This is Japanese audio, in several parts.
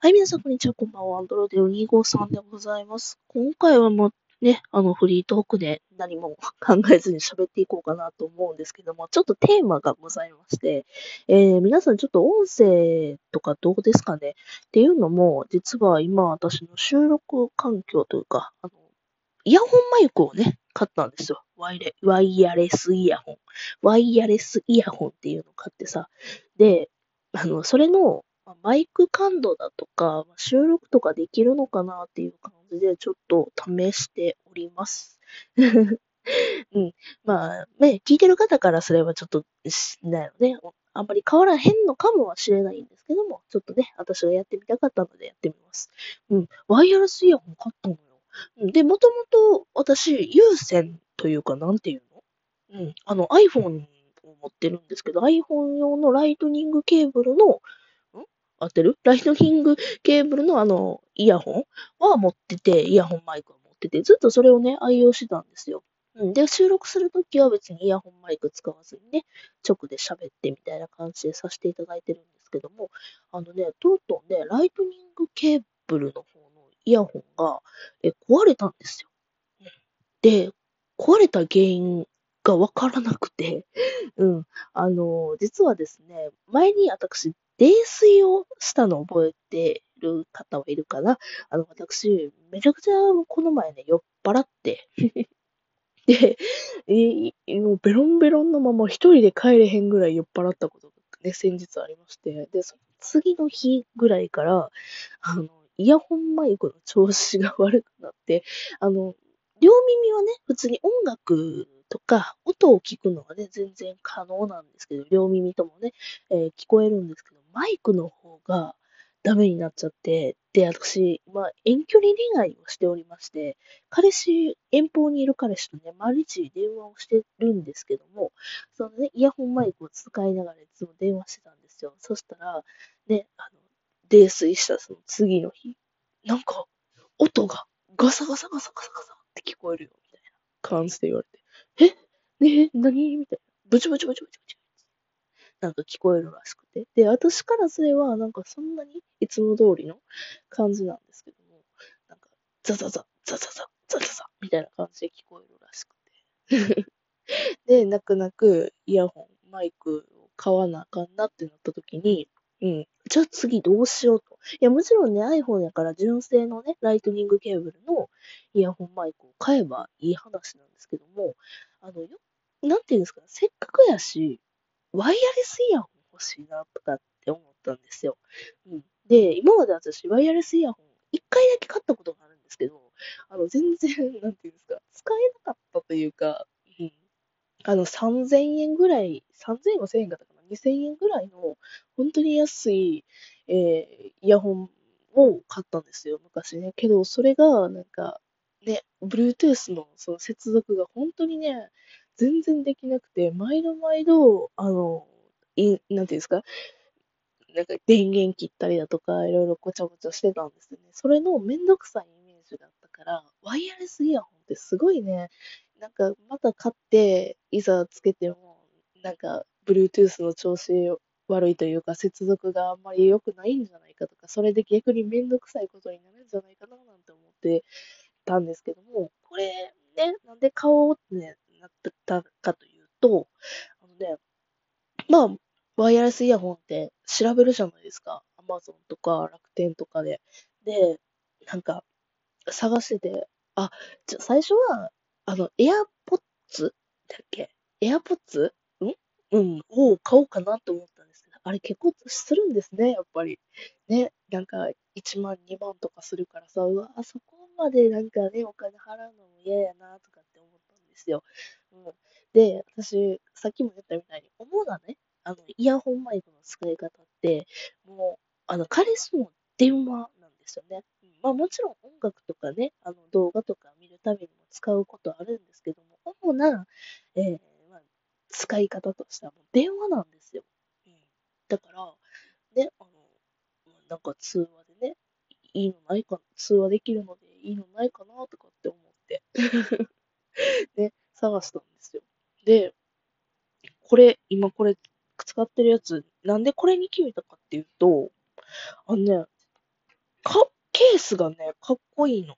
はい、皆さん、こんにちは。こんばんは。アンドロデオ253でございます。今回はもうね、あの、フリートークで何も考えずに喋っていこうかなと思うんですけども、ちょっとテーマがございまして、えー、皆さんちょっと音声とかどうですかね？っていうのも、実は今私の収録環境というか、あの、イヤホンマイクをね、買ったんですよ。ワイレワイヤレスイヤホン。ワイヤレスイヤホンっていうのを買ってさ。で、あの、それの、まマイク感度だとか、収録とかできるのかなっていう感じで、ちょっと試しております。うん。まあ、ね、聞いてる方からすればちょっと、だよね。あんまり変わらへんのかもしれないんですけども、ちょっとね、私がやってみたかったのでやってみます。うん。ワイヤレスイヤホン買ったのよ。うんで、もともと私、有線というか、なんていうの？うん。あの iPhone を持ってるんですけど、iPhone 用のライトニングケーブルの、合ってる？ライトニングケーブルのあの、イヤホンは持ってて、イヤホンマイクは持ってて、ずっとそれをね、愛用してたんですよ。うん。で、収録するときは別にイヤホンマイク使わずにね、直で喋ってみたいな感じでさせていただいてるんですけども、あのね、とうとうね、ライトニングケーブルの方のイヤホンが、え、壊れたんですよ。で、壊れた原因がわからなくて、うん。あの、実はですね、前に私、泥酔をしたのを覚えてる方はいるかな？あの、私、めちゃくちゃこの前ね、酔っ払って、で、えーもうベロンベロンのまま一人で帰れへんぐらい酔っ払ったことがね、先日ありまして、で、その次の日ぐらいから、あの、イヤホンマイクの調子が悪くなって、あの、両耳はね、普通に音楽とか音を聞くのはね、全然可能なんですけど、両耳ともね、えー聞こえるんですけど、マイクの方がダメになっちゃって、で、私、まあ、遠距離恋愛をしておりまして、彼氏、遠方にいる彼氏とね、毎日電話をしてるんですけども、そのね、イヤホンマイクを使いながらいつも電話してたんですよ。そしたら、ね、あの、泥酔したその次の日、なんか、音がガサガサガサガサガサって聞こえるよ、みたいな感じで言われて、え？ねえ、何？みたいな。ブチブチブチブチブチ。なんか聞こえるらしくて。で、私からすれば、なんかそんなにいつも通りの感じなんですけども、なんか、ザザザ、ザザザ、ザザザ、みたいな感じで聞こえるらしくて。で、泣く泣くイヤホン、マイクを買わなあかんなってなった時に、うん。じゃあ次どうしようと。いや、もちろんね、iPhone やから純正のね、ライトニングケーブルのイヤホンマイクを買えばいい話なんですけども、あの、よ、なんていうんですか、せっかくやし、ワイヤレスイヤホン欲しいなとかって思ったんですよ。うん。で、今まで私、ワイヤレスイヤホン、一回だけ買ったことがあるんですけど、あの、全然、なんていうんですか、使えなかったというか、うん。あの、3000円ぐらい、3000円は1000円かったかな ?2000 円ぐらいの、本当に安い、えーイヤホンを買ったんですよ、昔ね。けど、それが、なんか、ね、Bluetooth のその接続が本当にね、全然できなくて、毎度毎度、あの、い、なんていうんですか、なんか電源切ったりだとか、いろいろごちゃごちゃしてたんですよね。それのめんどくさいイメージがあったから、ワイヤレスイヤホンってすごいね、なんかまた買って、いざつけても、なんか Bluetooth の調子悪いというか、接続があんまり良くないんじゃないかとか、それで逆にめんどくさいことになるんじゃないかななんて思ってたんですけども、これね、なんで買おうって、ね、なったかというと、あのね、まあ、ワイヤレスイヤホンって調べるじゃないですか。Amazon とか楽天とかで。で、なんか、探してて、あ、ちょ最初は、あの、AirPods だっけ ?AirPods? ん？うん、を買おうかなと思ったんですけど、あれ結構するんですね、やっぱり。ね、なんか、1万、2万とかするからさ、うわ、そこまでなんかね、お金払うのも嫌やな、とかですよ。うん。で、私、さっきも言ったみたいに、主なね、あの、イヤホンマイクの使い方って、もう、あの、彼氏も電話なんですよね。うんまあもちろん音楽とかね、あの動画とか見るためにも使うことあるんですけども、主な、えーまあ、使い方としてはもう電話なんですよ。うん、だから、ね、あの、なんか通話でね、いいのないか、通話できるのでいいのないかなとかって思って、ね、探したんですよ。で、これ、今これ使ってるやつ、なんでこれに決めたかっていうと、あのね、か、ケースがね、かっこいいの。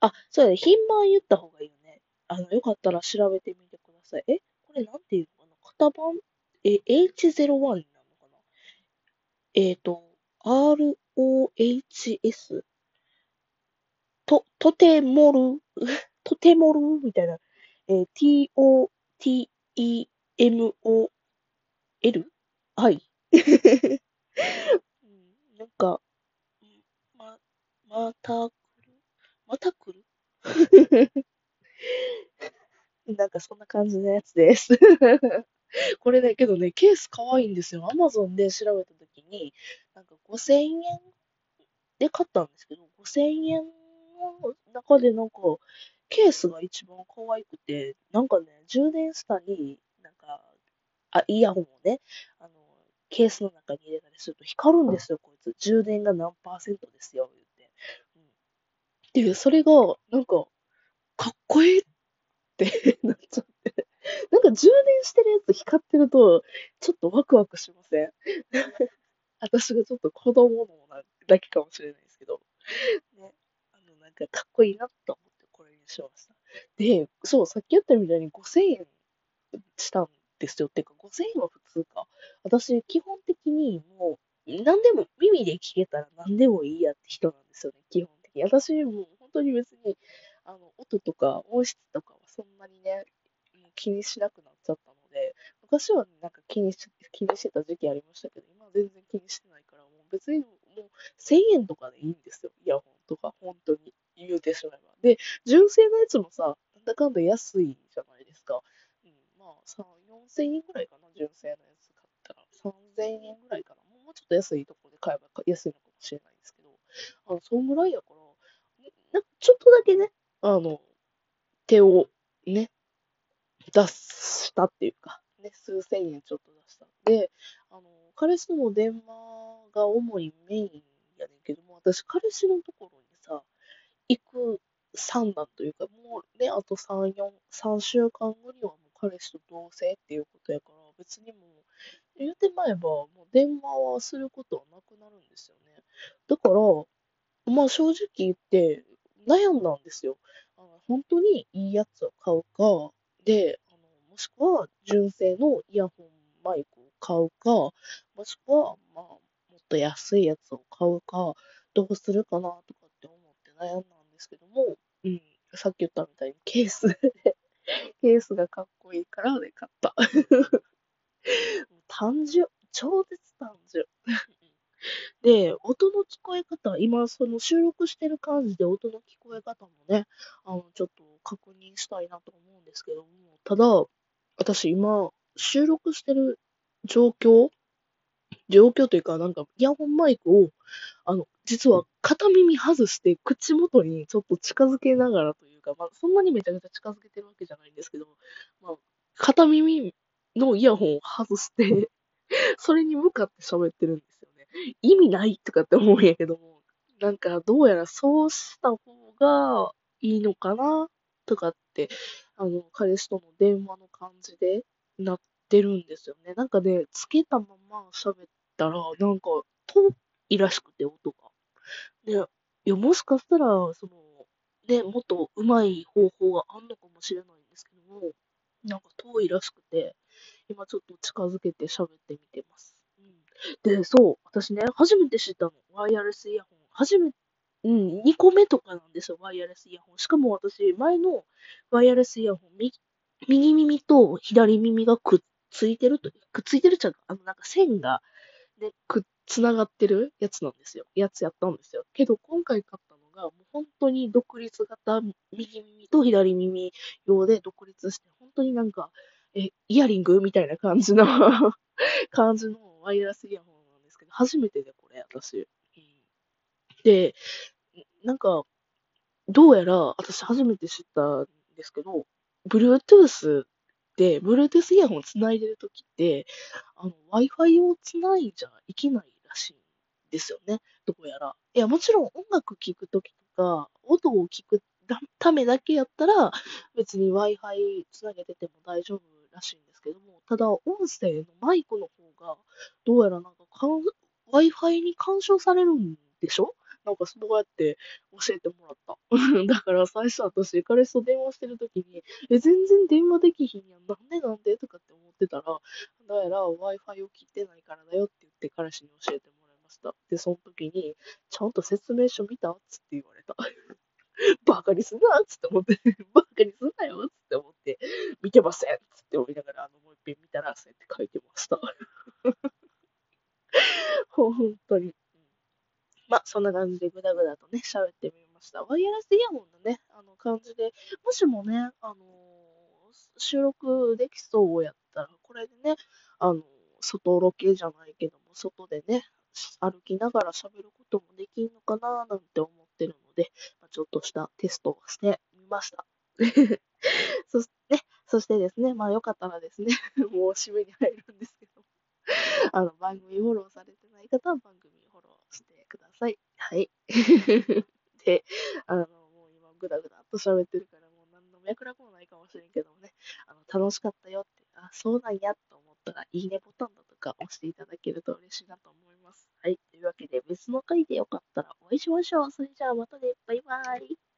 あ、そうだね。品番言った方がいいよね。あの、よかったら調べてみてください。えこれなんていうのかな？型番？え、H01 になのかな？えっ、ー、と、ROHS と、とてもる、とてもるみたいな。えー、T-O-T-E-M-O-L? はい。なんか、ま、また来る？また来る？なんかそんな感じのやつです これね、けどね、ケース可愛いんですよ。アマゾンで調べたときに、なんか5000円で買ったんですけど、5000円の中でなんか、ケースが一番可愛くて、なんかね、充電したり、なんか、あ、イヤホンをね、あの、ケースの中に入れたりすると光るんですよ、こいつ。充電が何パーセントですよ、言って。うん、で、それが、なんか、かっこいいって なっちゃって。なんか充電してるやつ光ってると、ちょっとワクワクしません？私がちょっと子供のだけかもしれないですけど。ね。あの、なんかかっこいいなと思しました。で、そう、さっき言ったみたいに5000円したんですよ。ってか、5000円は普通か。私、基本的にもう、何でも、耳で聞けたら何でもいいやって人なんですよね、基本的に。私、もう本当に別に、あの、音とか音質とかはそんなにね、もう気にしなくなっちゃったので、昔は、なんか気にし気にしてた時期ありましたけど、今は全然気にしてないから、もう別にもう1000円とかでいいんですよ、イヤホンとか、本当に言うてしまえば。で、純正のやつもさ、なんだかんだ安いじゃないですか。うん、まあ、さ、4000円ぐらいかな、純正のやつ買ったら。3000円ぐらいかな。もうちょっと安いところで買えば安いのかもしれないですけど、あの、そんぐらいやから、なちょっとだけね、あの、手をね、出したっていうか、ね、数千円ちょっと出したん。で、あの、彼氏の電話が主にメインやねんけども、私、彼氏のところにさ、行く算段というか、もうね、あと3、4、3週間後にはもう彼氏と同棲っていうことやから、別にもう、言ってまえば、もう電話はすることはなくなるんですよね。だから、まあ正直言って悩んだんですよ。あの本当にいいやつを買うか、で、あのもしくは純正のイヤホンマイクを買うか、もしくは、まあ、もっと安いやつを買うか、どうするかなとかって思って悩んだですけども、うん、さっき言ったみたいにケースで ケースがかっこいいからで買った。単純、超絶単純。で、音の聞こえ方、今、その収録してる感じで音の聞こえ方もね、あの、ちょっと確認したいなと思うんですけども、ただ、私今、収録してる状況状況というか、なんか、イヤホンマイクを、あの、実は片耳外して口元にちょっと近づけながらというか、まあ、そんなにめちゃくちゃ近づけてるわけじゃないんですけど、まあ、片耳のイヤホンを外して それに向かって喋ってるんですよね。意味ないとかって思うんやけども、なんかどうやらそうした方がいいのかなとかって、あの、彼氏との電話の感じでなってるんですよね。なんかね、つけたまま喋ったら、なんか遠いらしくて、音が。で、いや、もしかしたら、その、ね、もっと上手い方法があんのかもしれないんですけども、なんか遠いらしくて、今ちょっと近づけて喋ってみてます。うん、で、そう、私ね、初めて知ったの。ワイヤレスイヤホン。初め、うん、2個目とかなんですよ、ワイヤレスイヤホン。しかも私、前のワイヤレスイヤホン、右右耳と左耳がくっついてると、くっついてるっちゃうあの、なんか線が、ね、くっつながってるやつなんですよ。やつやったんですよ。けど、今回買ったのが、もう本当に独立型、右耳と左耳用で独立して、本当になんか、え、イヤリングみたいな感じの 感じのワイヤレスイヤホンなんですけど、初めてで、これ、私。うん、で、なんか、どうやら、私初めて知ったんですけど、Bluetooth で、Bluetooth イヤホン繋いでるときって、あの、Wi-Fi を繋いじゃいけないらしいんですよね。どうやら。いや、もちろん音楽聴くときとか、音を聴くためだけやったら、別に Wi-Fi つなげてても大丈夫らしいんですけども、ただ、音声のマイクの方が、どうやらなんか Wi-Fi に干渉されるんでしょなんかそうやって教えてもらった。だから最初私、彼氏と電話してる時に、え、全然電話できひんやん。なんでなんでとかって思ってたら、だから Wi-Fi を切ってないからだよって言って彼氏に教えてもらいました。で、その時に、ちゃんと説明書見たっつって言われた。バカにすんなっつって思って、バカにすんなよっつって思って、見てませんっつって思いながら、あの、もう一遍見たら、そうやって書いてました。本当に。まあ、そんな感じでぐだぐだとね、喋ってみました。ワイヤレスイヤホンのね、あの感じで、もしもね、あのー、収録できそうやったら、これでね、あのー、外ロケじゃないけども、外でね、歩きながら喋ることもできんのかななんて思ってるので、まあ、ちょっとしたテストをしてみました。そして、ね、そしてですね、まあよかったらですね、もう締めに入るんですけど、あの、番組フォローされてない方は番組フォローしてください。はい。で、あの、もう今ぐだぐだっと喋ってるから、もう何の脈絡もないかもしれんけどもね、あの、楽しかったよって、あ、そうなんやと思ったら、いいねボタンだとか押していただけると嬉しいなと思います。はい。というわけで、別の回でよかったらお会いしましょう。それじゃあまたね。バイバイ。